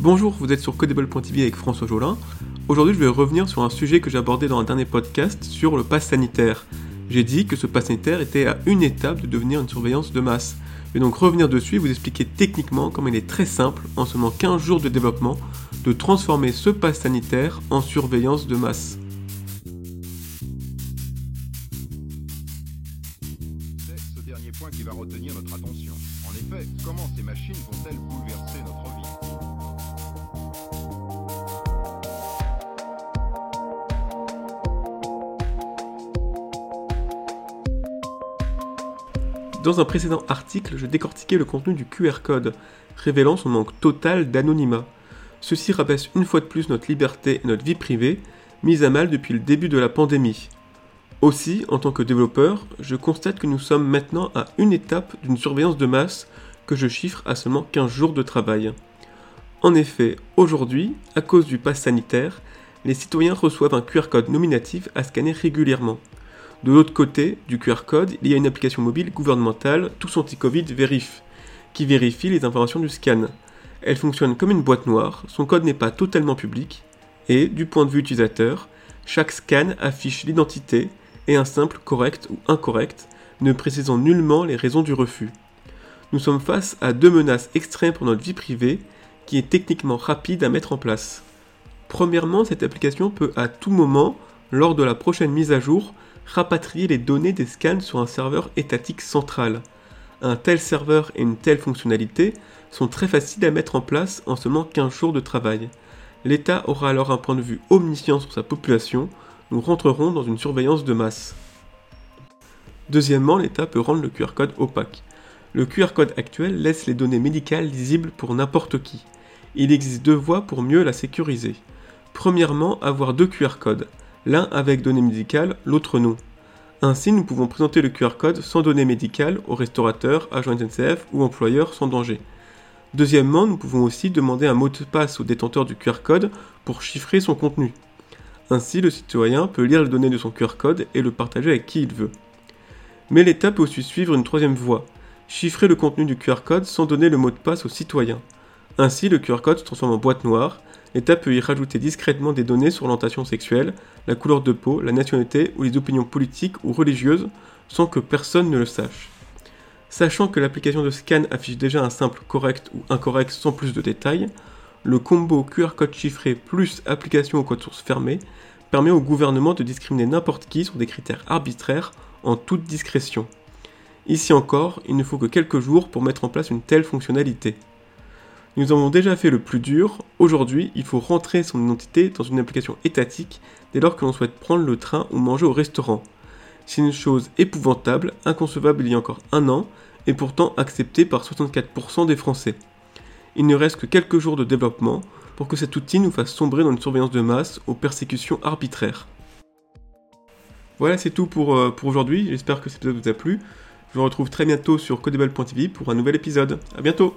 Bonjour, vous êtes sur Codable.tv avec François Jolin. Aujourd'hui, je vais revenir sur un sujet que j'ai abordé dans un dernier podcast sur le pass sanitaire. J'ai dit que ce pass sanitaire était à une étape de devenir une surveillance de masse. Je vais donc revenir dessus et vous expliquer techniquement comment il est très simple, en seulement 15 jours de développement, de transformer ce pass sanitaire en surveillance de masse. C'est ce dernier point qui va retenir notre attention. En effet, comment ces machines vont-elles bouleverser Dans un précédent article, je décortiquais le contenu du QR code, révélant son manque total d'anonymat. Ceci rabaisse une fois de plus notre liberté et notre vie privée, mise à mal depuis le début de la pandémie. Aussi, en tant que développeur, je constate que nous sommes maintenant à une étape d'une surveillance de masse que je chiffre à seulement 15 jours de travail. En effet, aujourd'hui, à cause du pass sanitaire, les citoyens reçoivent un QR code nominatif à scanner régulièrement. De l'autre côté du QR code, il y a une application mobile gouvernementale, Tous Anti-Covid Vérif, qui vérifie les informations du scan. Elle fonctionne comme une boîte noire, son code n'est pas totalement public, et, du point de vue utilisateur, chaque scan affiche l'identité et un simple correct ou incorrect, ne précisant nullement les raisons du refus. Nous sommes face à deux menaces extrêmes pour notre vie privée, qui est techniquement rapide à mettre en place. Premièrement, cette application peut à tout moment, lors de la prochaine mise à jour, rapatrier les données des scans sur un serveur étatique central. Un tel serveur et une telle fonctionnalité sont très faciles à mettre en place en seulement 15 jours de travail. L'État aura alors un point de vue omniscient sur sa population, nous rentrerons dans une surveillance de masse. Deuxièmement, l'État peut rendre le QR code opaque. Le QR code actuel laisse les données médicales lisibles pour n'importe qui. Il existe deux voies pour mieux la sécuriser. Premièrement, avoir deux QR codes, l'un avec données médicales, l'autre non. Ainsi, nous pouvons présenter le QR code sans données médicales aux restaurateurs, agents SNCF ou employeurs sans danger. Deuxièmement, nous pouvons aussi demander un mot de passe au détenteur du QR code pour chiffrer son contenu. Ainsi, le citoyen peut lire les données de son QR code et le partager avec qui il veut. Mais l'État peut aussi suivre une troisième voie, chiffrer le contenu du QR code sans donner le mot de passe au citoyen. Ainsi, le QR code se transforme en boîte noire, l'État peut y rajouter discrètement des données sur l'orientation sexuelle, la couleur de peau, la nationalité ou les opinions politiques ou religieuses sans que personne ne le sache. Sachant que l'application de scan affiche déjà un simple correct ou incorrect sans plus de détails, le combo QR code chiffré plus application au code source fermé permet au gouvernement de discriminer n'importe qui sur des critères arbitraires en toute discrétion. Ici encore, il ne faut que quelques jours pour mettre en place une telle fonctionnalité. Nous avons déjà fait le plus dur, aujourd'hui il faut rentrer son identité dans une application étatique dès lors que l'on souhaite prendre le train ou manger au restaurant. C'est une chose épouvantable, inconcevable il y a encore un an, et pourtant acceptée par 64% des Français. Il ne reste que quelques jours de développement pour que cet outil nous fasse sombrer dans une surveillance de masse aux persécutions arbitraires. Voilà, c'est tout pour, euh, pour aujourd'hui. J'espère que cet épisode vous a plu. Je vous retrouve très bientôt sur codeball.tv pour un nouvel épisode. A bientôt